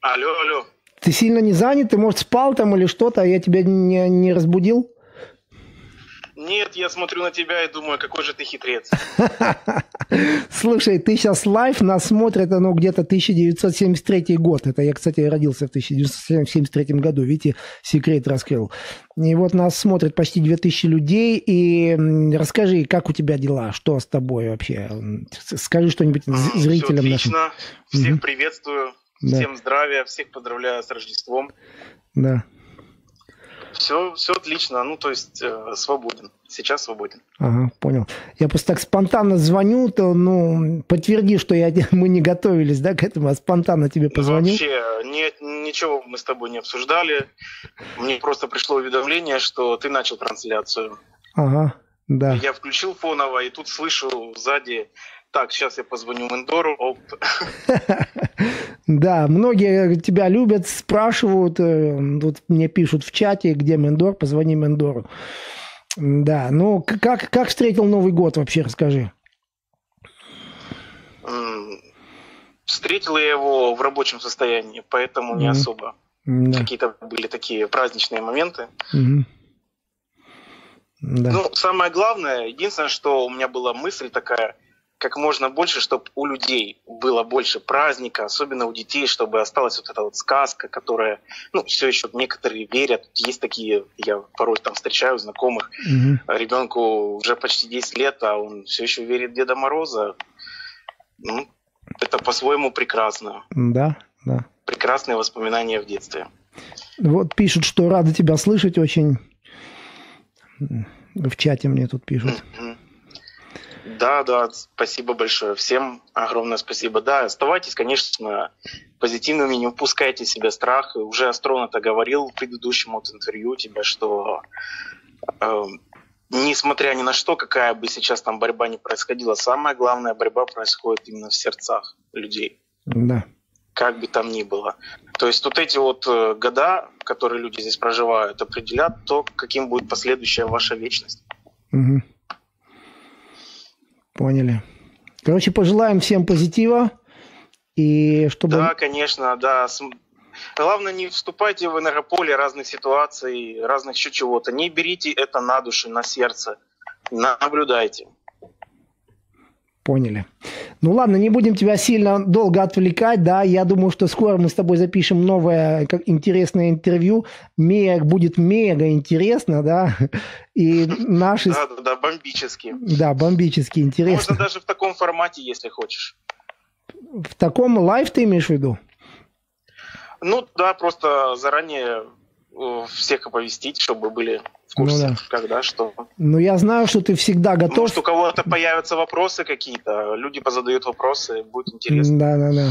Алло, алло. Ты сильно не занят? Ты, может, спал там или что-то, а я тебя не, не разбудил? Нет, я смотрю на тебя и думаю, какой же ты хитрец. Слушай, ты сейчас live, нас смотрит, оно где-то 1973 год. Это я, кстати, родился в 1973 году. Видите, секрет раскрыл. И вот нас смотрит почти 2000 людей. И расскажи, как у тебя дела? Что с тобой вообще? Скажи что-нибудь зрителям Все отлично. Нашим. Всех угу. приветствую. Да. Всем здравия, всех поздравляю с Рождеством. Да. Все, все отлично, ну то есть э, свободен, сейчас свободен. Ага, понял. Я просто так спонтанно звоню, то, ну, подтверди, что я, мы не готовились, да, к этому, а спонтанно тебе позвонил. Ну, вообще, нет, ничего мы с тобой не обсуждали, мне просто пришло уведомление, что ты начал трансляцию. Ага, да. Я включил фоново, и тут слышу сзади так, сейчас я позвоню Мендору. Да, многие тебя любят, спрашивают, э, тут мне пишут в чате, где Мендор, позвони Мендору. Да, ну как, как встретил Новый год вообще, расскажи. Встретил я его в рабочем состоянии, поэтому не особо. Да. Какие-то были такие праздничные моменты. mm Да. Ну, самое главное, единственное, что у меня была мысль такая, как можно больше, чтобы у людей было больше праздника, особенно у детей, чтобы осталась вот эта вот сказка, которая, ну, все еще некоторые верят. Есть такие, я порой там встречаю знакомых, угу. ребенку уже почти 10 лет, а он все еще верит в Деда Мороза. Ну, это по-своему прекрасно. Да, да. Прекрасные воспоминания в детстве. Вот пишут, что рады тебя слышать очень. В чате мне тут пишут. Mm-hmm. Да, да, спасибо большое. Всем огромное спасибо. Да, оставайтесь, конечно, позитивными, не упускайте себе страх. Уже Астрон это говорил в предыдущем вот интервью тебе, что э, несмотря ни на что, какая бы сейчас там борьба не происходила, самая главная борьба происходит именно в сердцах людей. Да. Как бы там ни было. То есть вот эти вот э, года, которые люди здесь проживают, определят то, каким будет последующая ваша вечность. Угу. Поняли. Короче, пожелаем всем позитива. И чтобы... Да, конечно, да. Главное, не вступайте в энергополе разных ситуаций, разных еще чего-то. Не берите это на душу, на сердце. Наблюдайте. Поняли. Ну ладно, не будем тебя сильно долго отвлекать, да, я думаю, что скоро мы с тобой запишем новое как, интересное интервью, Мега будет мега интересно, да, и наши... Да, да, да, бомбически. Да, бомбически интересно. Можно даже в таком формате, если хочешь. В таком live ты имеешь в виду? Ну да, просто заранее всех оповестить, чтобы были в курсе, ну, да. когда что. Ну, я знаю, что ты всегда готов. Может, у кого-то появятся вопросы какие-то, люди позадают вопросы, будет интересно. Да, да, да.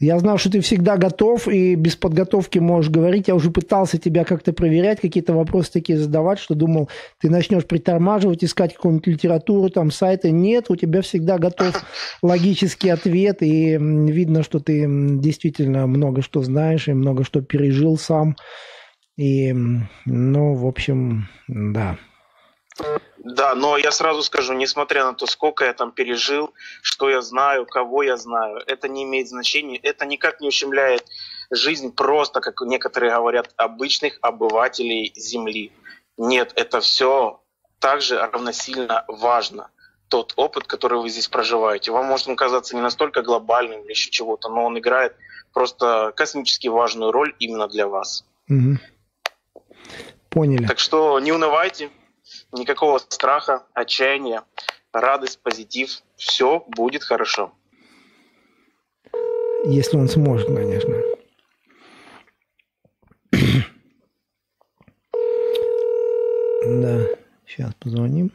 Я знал, что ты всегда готов и без подготовки можешь говорить. Я уже пытался тебя как-то проверять, какие-то вопросы такие задавать, что думал, ты начнешь притормаживать, искать какую-нибудь литературу, там, сайты. Нет, у тебя всегда готов логический ответ, и видно, что ты действительно много что знаешь и много что пережил сам. И, ну, в общем, да. Да, но я сразу скажу, несмотря на то, сколько я там пережил, что я знаю, кого я знаю, это не имеет значения, это никак не ущемляет жизнь просто, как некоторые говорят, обычных обывателей Земли. Нет, это все также равносильно важно. Тот опыт, который вы здесь проживаете, вам может он казаться не настолько глобальным или еще чего-то, но он играет просто космически важную роль именно для вас. Угу. Поняли. Так что не унывайте, никакого страха, отчаяния, радость, позитив. Все будет хорошо. Если он сможет, конечно. Да, сейчас позвоним.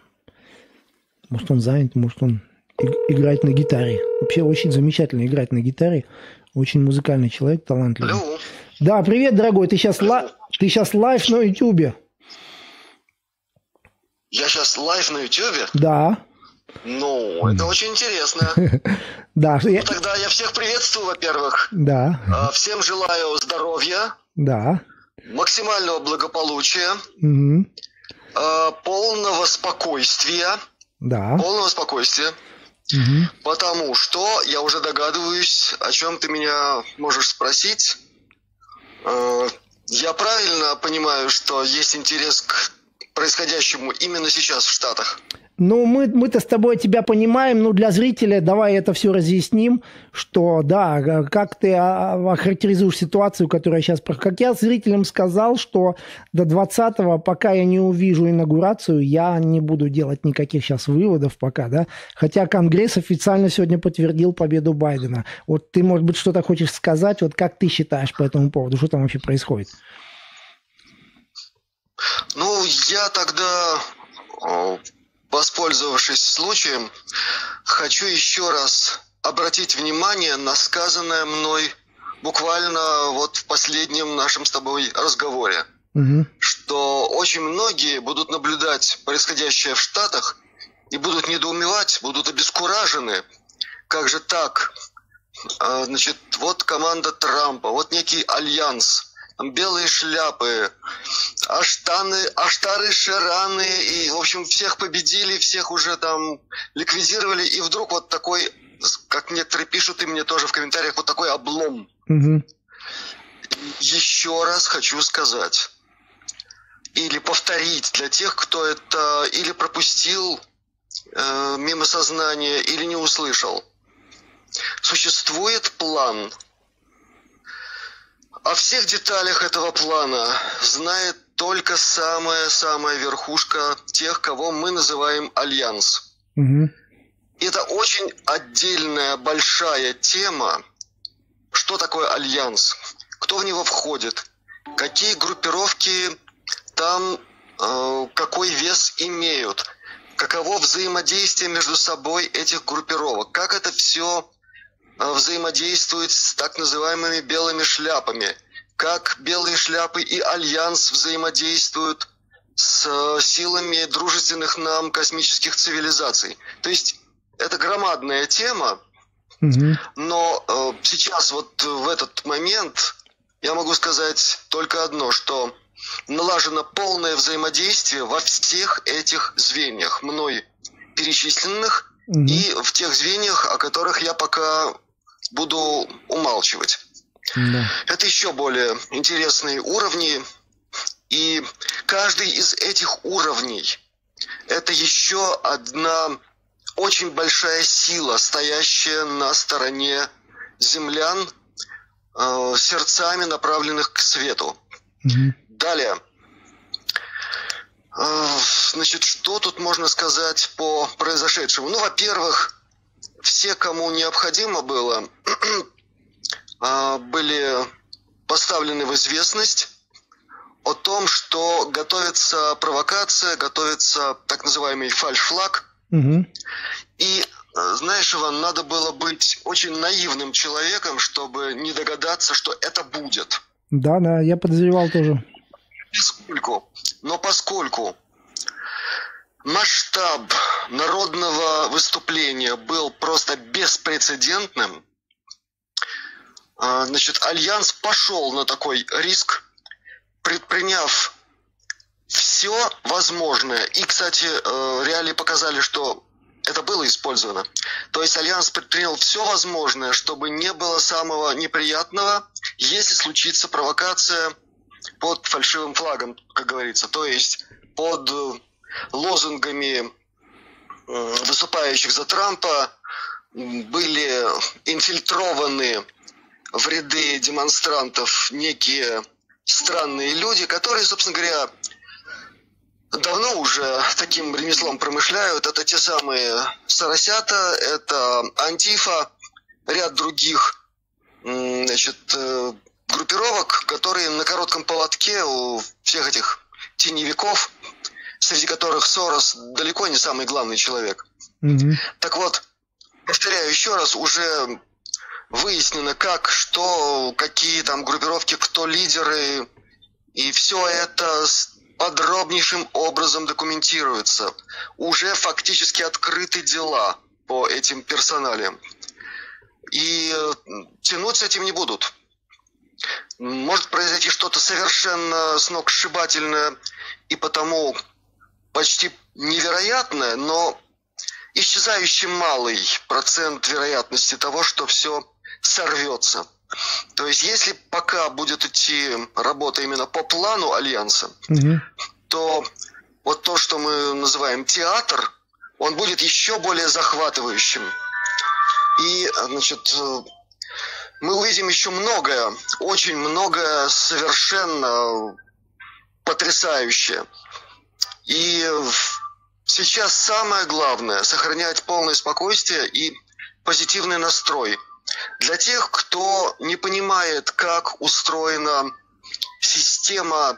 Может, он занят, может, он играет на гитаре. Вообще очень замечательно играть на гитаре. Очень музыкальный человек, талантливый. Алло. Да, привет, дорогой. Ты сейчас, ла... ты сейчас live на Ютубе. Я сейчас live на Ютубе? Да. Ну, это очень интересно. Да. Ну, тогда я всех приветствую, во-первых. Да. А, всем желаю здоровья. Да. Максимального благополучия. Угу. Полного спокойствия. Да. Полного спокойствия. Угу. Потому что я уже догадываюсь, о чем ты меня можешь спросить. Э, я правильно понимаю, что есть интерес к происходящему именно сейчас в Штатах? Ну, мы, мы-то с тобой тебя понимаем, ну, для зрителя давай это все разъясним, что, да, как ты охарактеризуешь ситуацию, которая сейчас... Как я зрителям сказал, что до 20-го, пока я не увижу инаугурацию, я не буду делать никаких сейчас выводов пока, да, хотя Конгресс официально сегодня подтвердил победу Байдена. Вот ты, может быть, что-то хочешь сказать, вот как ты считаешь по этому поводу, что там вообще происходит? Ну, я тогда Воспользовавшись случаем, хочу еще раз обратить внимание на сказанное мной буквально вот в последнем нашем с тобой разговоре, угу. что очень многие будут наблюдать происходящее в Штатах и будут недоумевать, будут обескуражены, как же так, а, значит, вот команда Трампа, вот некий альянс, белые шляпы, аштаны, аштары, шераны, и, в общем, всех победили, всех уже там ликвидировали, и вдруг вот такой, как некоторые пишут, и мне тоже в комментариях, вот такой облом. Угу. Еще раз хочу сказать, или повторить для тех, кто это или пропустил э, мимо сознания, или не услышал. Существует план – о всех деталях этого плана знает только самая-самая верхушка тех, кого мы называем Альянс. Угу. Это очень отдельная большая тема. Что такое Альянс? Кто в него входит? Какие группировки там э, какой вес имеют? Каково взаимодействие между собой этих группировок? Как это все взаимодействует с так называемыми белыми шляпами, как белые шляпы и альянс взаимодействуют с э, силами дружественных нам космических цивилизаций. То есть это громадная тема, угу. но э, сейчас вот в этот момент я могу сказать только одно, что налажено полное взаимодействие во всех этих звеньях, мной перечисленных, угу. и в тех звеньях, о которых я пока буду умалчивать. Да. Это еще более интересные уровни. И каждый из этих уровней – это еще одна очень большая сила, стоящая на стороне землян, э, сердцами направленных к свету. Угу. Далее. Э, значит, что тут можно сказать по произошедшему? Ну, во-первых, все, кому необходимо было, а, были поставлены в известность о том, что готовится провокация, готовится так называемый фальш-флаг. Угу. И, знаешь, Иван, надо было быть очень наивным человеком, чтобы не догадаться, что это будет. Да, да, я подозревал тоже. Поскольку, но поскольку масштаб народного выступления был просто беспрецедентным. А, значит, Альянс пошел на такой риск, предприняв все возможное. И, кстати, э, реалии показали, что это было использовано. То есть Альянс предпринял все возможное, чтобы не было самого неприятного, если случится провокация под фальшивым флагом, как говорится. То есть под лозунгами э, выступающих за Трампа были инфильтрованы в ряды демонстрантов некие странные люди, которые, собственно говоря, давно уже таким ремеслом промышляют. Это те самые Соросята, это Антифа, ряд других значит, э, группировок, которые на коротком поводке у всех этих теневиков среди которых Сорос далеко не самый главный человек. Угу. Так вот, повторяю еще раз, уже выяснено, как, что, какие там группировки, кто лидеры, и все это подробнейшим образом документируется. Уже фактически открыты дела по этим персоналиям. И э, тянуть с этим не будут. Может произойти что-то совершенно сногсшибательное, и потому почти невероятное, но исчезающий малый процент вероятности того, что все сорвется. То есть, если пока будет идти работа именно по плану Альянса, угу. то вот то, что мы называем театр, он будет еще более захватывающим. И, значит, мы увидим еще многое, очень многое совершенно потрясающее. И сейчас самое главное – сохранять полное спокойствие и позитивный настрой. Для тех, кто не понимает, как устроена система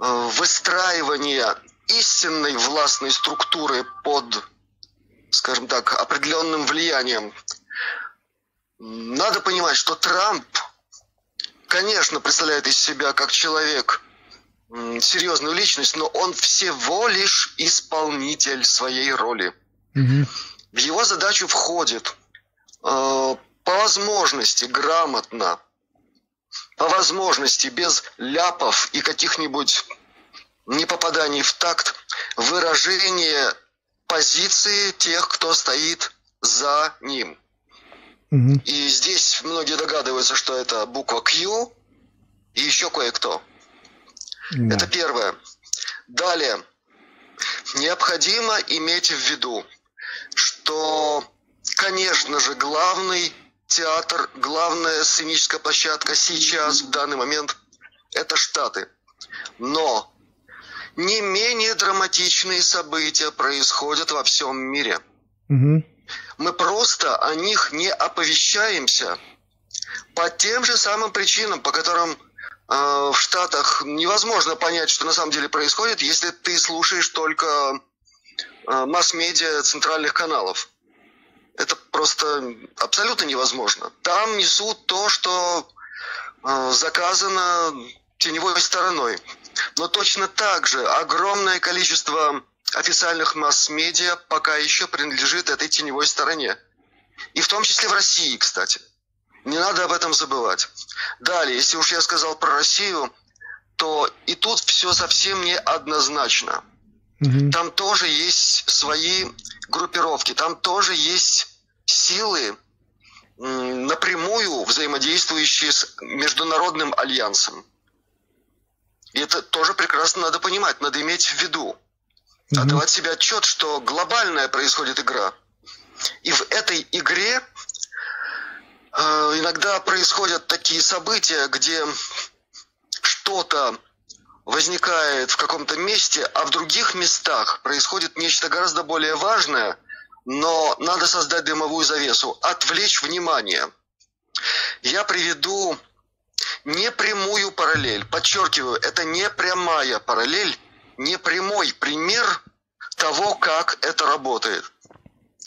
э, выстраивания истинной властной структуры под, скажем так, определенным влиянием, надо понимать, что Трамп, конечно, представляет из себя как человек серьезную личность, но он всего лишь исполнитель своей роли. Угу. В его задачу входит э, по возможности грамотно, по возможности без ляпов и каких-нибудь непопаданий в такт выражение позиции тех, кто стоит за ним. Угу. И здесь многие догадываются, что это буква Q и еще кое-кто. Да. Это первое. Далее. Необходимо иметь в виду, что, конечно же, главный театр, главная сценическая площадка сейчас, в данный момент, это Штаты. Но не менее драматичные события происходят во всем мире. Угу. Мы просто о них не оповещаемся по тем же самым причинам, по которым в Штатах невозможно понять, что на самом деле происходит, если ты слушаешь только э, масс-медиа центральных каналов. Это просто абсолютно невозможно. Там несут то, что э, заказано теневой стороной. Но точно так же огромное количество официальных масс-медиа пока еще принадлежит этой теневой стороне. И в том числе в России, кстати. Не надо об этом забывать. Далее, если уж я сказал про Россию, то и тут все совсем не однозначно. Угу. Там тоже есть свои группировки, там тоже есть силы, напрямую взаимодействующие с международным альянсом. И это тоже прекрасно надо понимать, надо иметь в виду. Mm-hmm. Отдавать себе отчет, что глобальная происходит игра. И в этой игре иногда происходят такие события, где что-то возникает в каком-то месте, а в других местах происходит нечто гораздо более важное, но надо создать дымовую завесу, отвлечь внимание. Я приведу не прямую параллель. Подчеркиваю, это не прямая параллель, не прямой пример того, как это работает.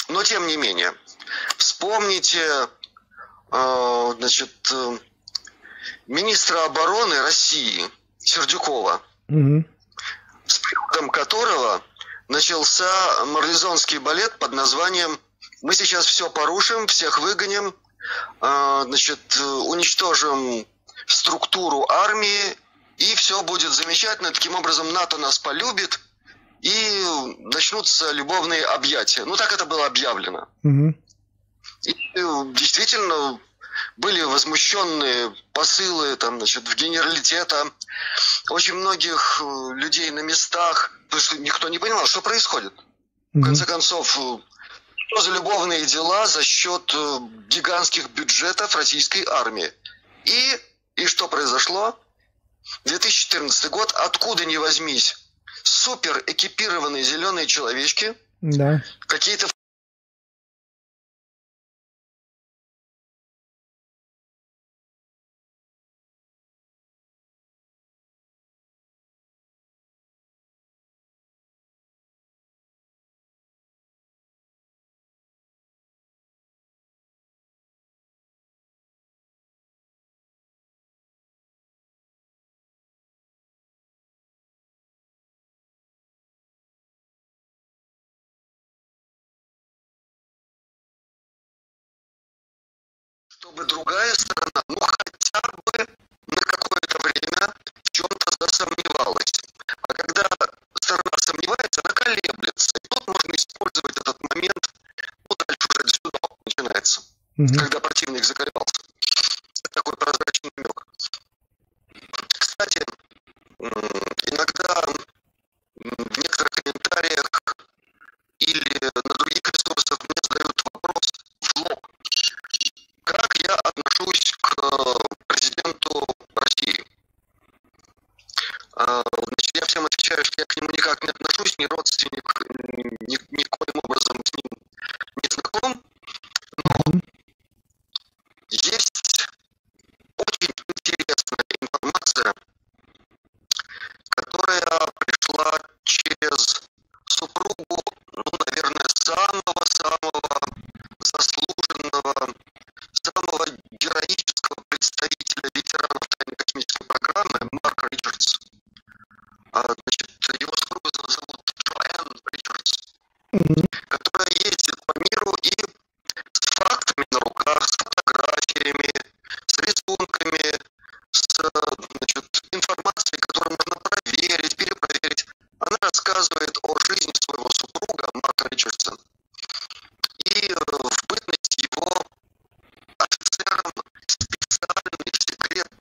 Но тем не менее, вспомните э, значит, э, министра обороны России Сердюкова, угу. с приходом которого начался марлезонский балет под названием «Мы сейчас все порушим, всех выгоним, э, значит, уничтожим структуру армии, и все будет замечательно. Таким образом, НАТО нас полюбит, и начнутся любовные объятия. Ну, так это было объявлено. Угу. И действительно были возмущенные посылы там, значит, в генералитета, очень многих э, людей на местах, потому что никто не понимал, что происходит. В конце концов, что за любовные дела за счет э, гигантских бюджетов российской армии? И и что произошло? 2014 год, откуда ни возьмись, супер экипированные зеленые человечки, да. какие-то чтобы другая сторона, ну хотя бы на какое-то время в чем-то засомневалась. А когда сторона сомневается, она колеблется. И тут можно использовать этот момент, ну дальше уже дзюдо начинается, угу. когда противник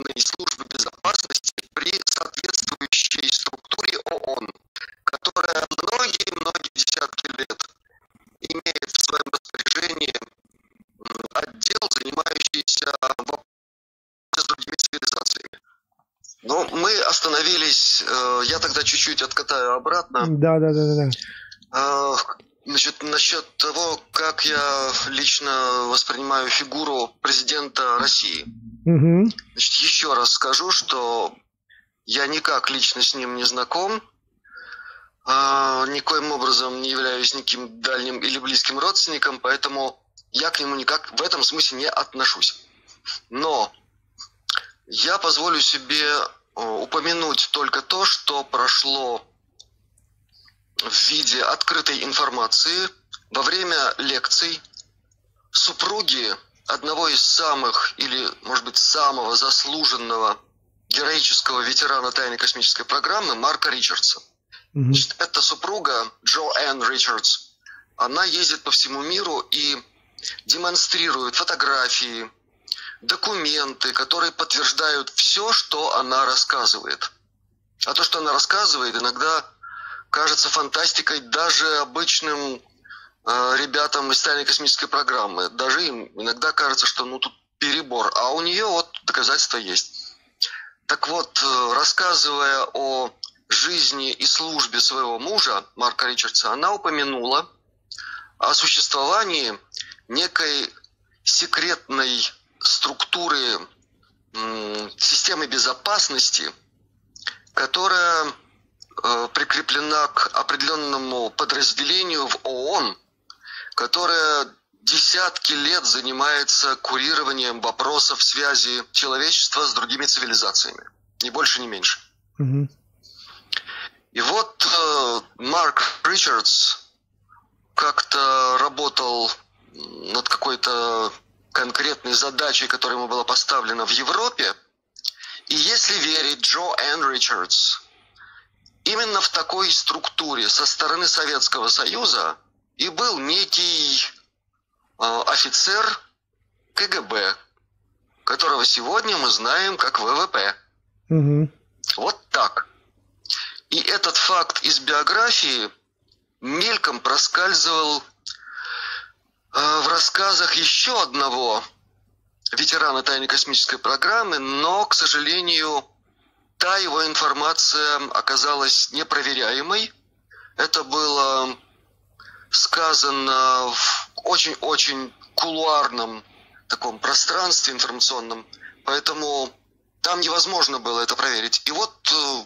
секретной службы безопасности при соответствующей структуре ООН, которая многие-многие десятки лет имеет в своем распоряжении отдел, занимающийся с другими цивилизациями. Но мы остановились, э, я тогда чуть-чуть откатаю обратно. Да, да, да, да. Э, значит, насчет того, как я лично воспринимаю фигуру президента России. Угу. Значит, еще раз скажу, что я никак лично с ним не знаком, а, никоим образом не являюсь никаким дальним или близким родственником, поэтому я к нему никак в этом смысле не отношусь. Но я позволю себе э, упомянуть только то, что прошло в виде открытой информации во время лекций супруги одного из самых или, может быть, самого заслуженного героического ветерана тайной космической программы Марка Ричардса. Значит, эта супруга Джо Энн Ричардс. Она ездит по всему миру и демонстрирует фотографии, документы, которые подтверждают все, что она рассказывает. А то, что она рассказывает, иногда кажется фантастикой даже обычным ребятам из тайной космической программы. Даже им иногда кажется, что ну тут перебор. А у нее вот доказательства есть. Так вот, э, рассказывая о жизни и службе своего мужа, Марка Ричардса, она упомянула о существовании некой секретной структуры системы безопасности, которая э, прикреплена к определенному подразделению в ООН, которое десятки лет занимается курированием вопросов связи человечества с другими цивилизациями. Ни больше, ни меньше. Угу. И вот э, Марк Ричардс как-то работал над какой-то конкретной задачей, которая ему была поставлена в Европе. И если верить Джо Энн Ричардс, именно в такой структуре со стороны Советского Союза и был некий э, офицер КГБ, которого сегодня мы знаем как ВВП. Угу. Вот так. И этот факт из биографии мельком проскальзывал э, в рассказах еще одного ветерана тайной космической программы, но, к сожалению, та его информация оказалась непроверяемой. Это было сказано в очень-очень кулуарном таком пространстве информационном, поэтому там невозможно было это проверить. И вот э,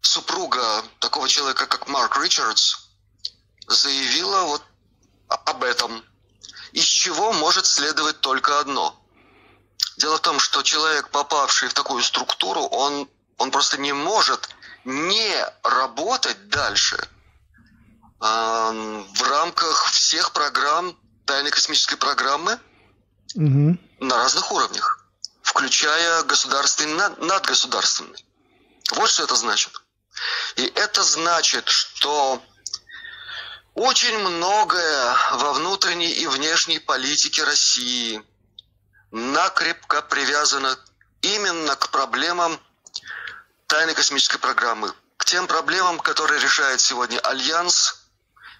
супруга такого человека, как Марк Ричардс, заявила вот об этом, из чего может следовать только одно. Дело в том, что человек, попавший в такую структуру, он, он просто не может не работать дальше в рамках всех программ тайной космической программы угу. на разных уровнях, включая государственный, над, надгосударственный. Вот что это значит. И это значит, что Очень многое во внутренней и внешней политике России накрепко привязано именно к проблемам тайной космической программы, к тем проблемам, которые решает сегодня Альянс,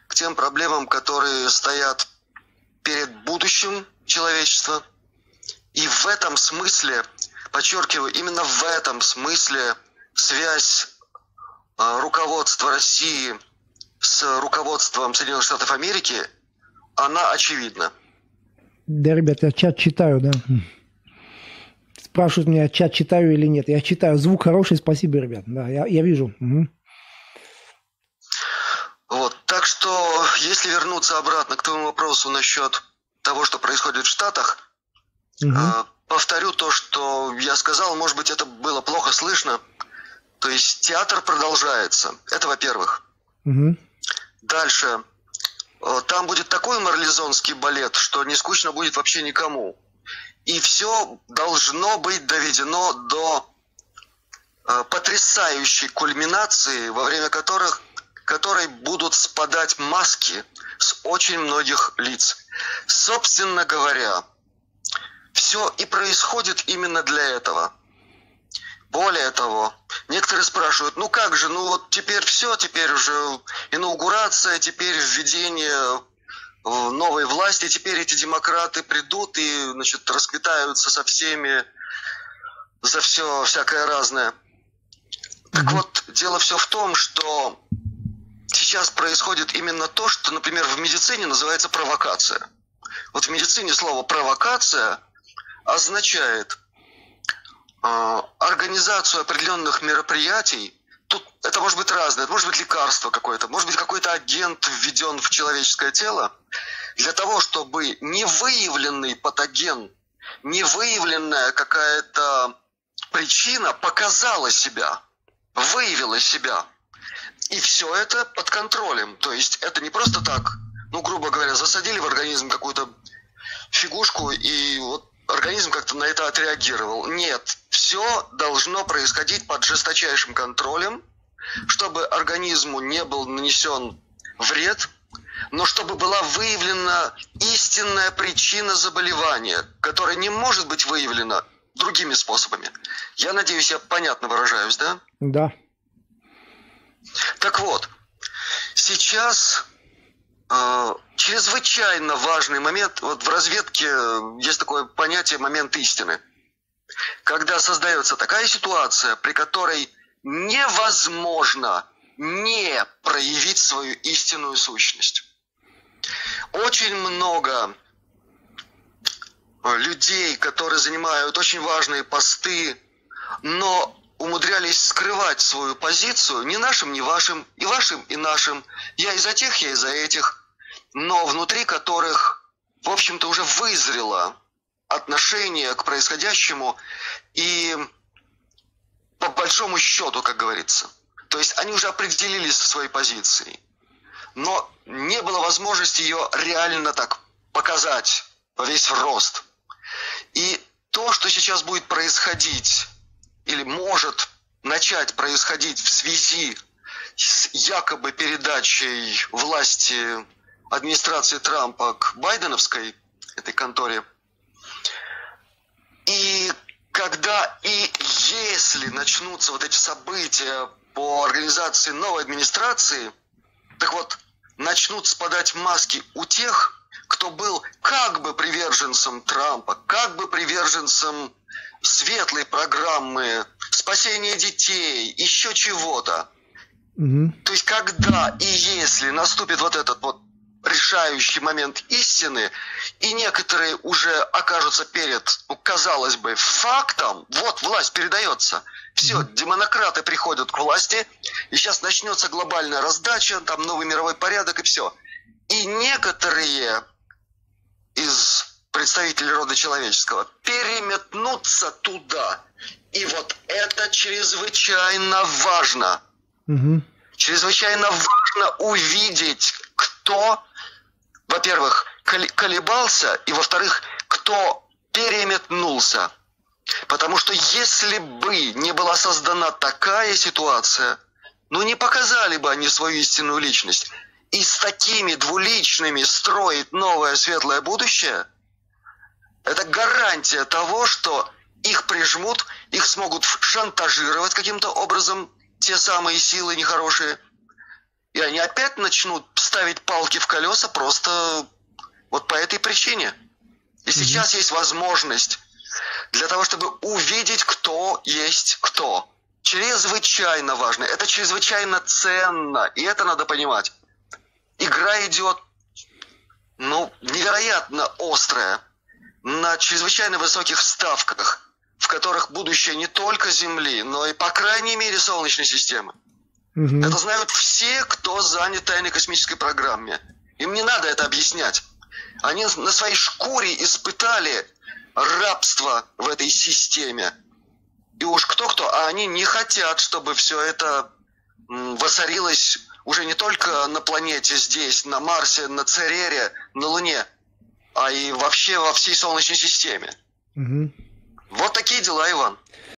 к тем проблемам, которые стоят перед будущим человечества. И в этом смысле, подчеркиваю, именно в этом смысле связь э, руководства России с руководством Соединенных Штатов Америки, она очевидна. Да, ребят, я чат читаю, да. Спрашивают меня, чат читаю или нет. Я читаю. Звук хороший, спасибо, ребят. Да, я, я вижу. Угу. Вот, так что, если вернуться обратно к твоему вопросу насчет того, что происходит в Штатах, угу. э, повторю то, что я сказал, может быть, это было плохо слышно. То есть театр продолжается. Это во-первых. Угу. Дальше. Э, там будет такой марлезонский балет, что не скучно будет вообще никому. И все должно быть доведено до э, потрясающей кульминации, во время которых, которой будут спадать маски с очень многих лиц. Собственно говоря, все и происходит именно для этого. Более того, некоторые спрашивают, ну как же, ну вот теперь все, теперь уже инаугурация, теперь введение новой власти, теперь эти демократы придут и, значит, расквитаются со всеми за все всякое разное. Так вот, дело все в том, что сейчас происходит именно то, что, например, в медицине называется провокация. Вот в медицине слово провокация означает э, организацию определенных мероприятий. Тут это может быть разное, это может быть лекарство какое-то, может быть какой-то агент введен в человеческое тело для того, чтобы невыявленный патоген, невыявленная какая-то причина показала себя, выявила себя. И все это под контролем. То есть это не просто так, ну, грубо говоря, засадили в организм какую-то фигушку, и вот организм как-то на это отреагировал. Нет, все должно происходить под жесточайшим контролем, чтобы организму не был нанесен вред, но чтобы была выявлена истинная причина заболевания, которая не может быть выявлена другими способами. Я надеюсь, я понятно выражаюсь, да? Да. Так вот, сейчас э, чрезвычайно важный момент, вот в разведке есть такое понятие момент истины. Когда создается такая ситуация, при которой невозможно не проявить свою истинную сущность. Очень много людей, которые занимают очень важные посты, но умудрялись скрывать свою позицию ни нашим, ни вашим, и вашим, и нашим. Я и за тех, я и за этих, но внутри которых, в общем-то, уже вызрело отношение к происходящему и по большому счету, как говорится. То есть они уже определились со своей позицией. Но не было возможности ее реально так показать во весь рост. И то, что сейчас будет происходить или может начать происходить в связи с якобы передачей власти администрации Трампа к Байденовской, этой конторе, и когда и если начнутся вот эти события по организации новой администрации, так вот, начнут спадать маски у тех, кто был как бы приверженцем Трампа, как бы приверженцем светлой программы спасения детей, еще чего-то. Угу. То есть, когда и если наступит вот этот вот решающий момент истины, и некоторые уже окажутся перед, ну, казалось бы, фактом, вот власть передается, все, демонократы приходят к власти, и сейчас начнется глобальная раздача, там новый мировой порядок и все. И некоторые из представители рода человеческого, переметнуться туда. И вот это чрезвычайно важно. Угу. Чрезвычайно важно увидеть, кто, во-первых, колебался, и, во-вторых, кто переметнулся. Потому что если бы не была создана такая ситуация, ну не показали бы они свою истинную личность. и с такими двуличными строить новое светлое будущее, это гарантия того, что их прижмут, их смогут шантажировать каким-то образом, те самые силы нехорошие, и они опять начнут ставить палки в колеса просто вот по этой причине. И сейчас есть возможность для того, чтобы увидеть, кто есть кто. Чрезвычайно важно. Это чрезвычайно ценно. И это надо понимать. Игра идет, ну, невероятно острая, на чрезвычайно высоких ставках, в которых будущее не только Земли, но и, по крайней мере, Солнечной системы. Угу. Это знают все, кто занят тайной космической программе. Им не надо это объяснять. Они на своей шкуре испытали рабство в этой системе. И уж кто-кто, а они не хотят, чтобы все это воцарилось уже не только на планете здесь, на Марсе, на Церере, на Луне, а и вообще во всей Солнечной системе. Угу. Вот такие дела, Иван.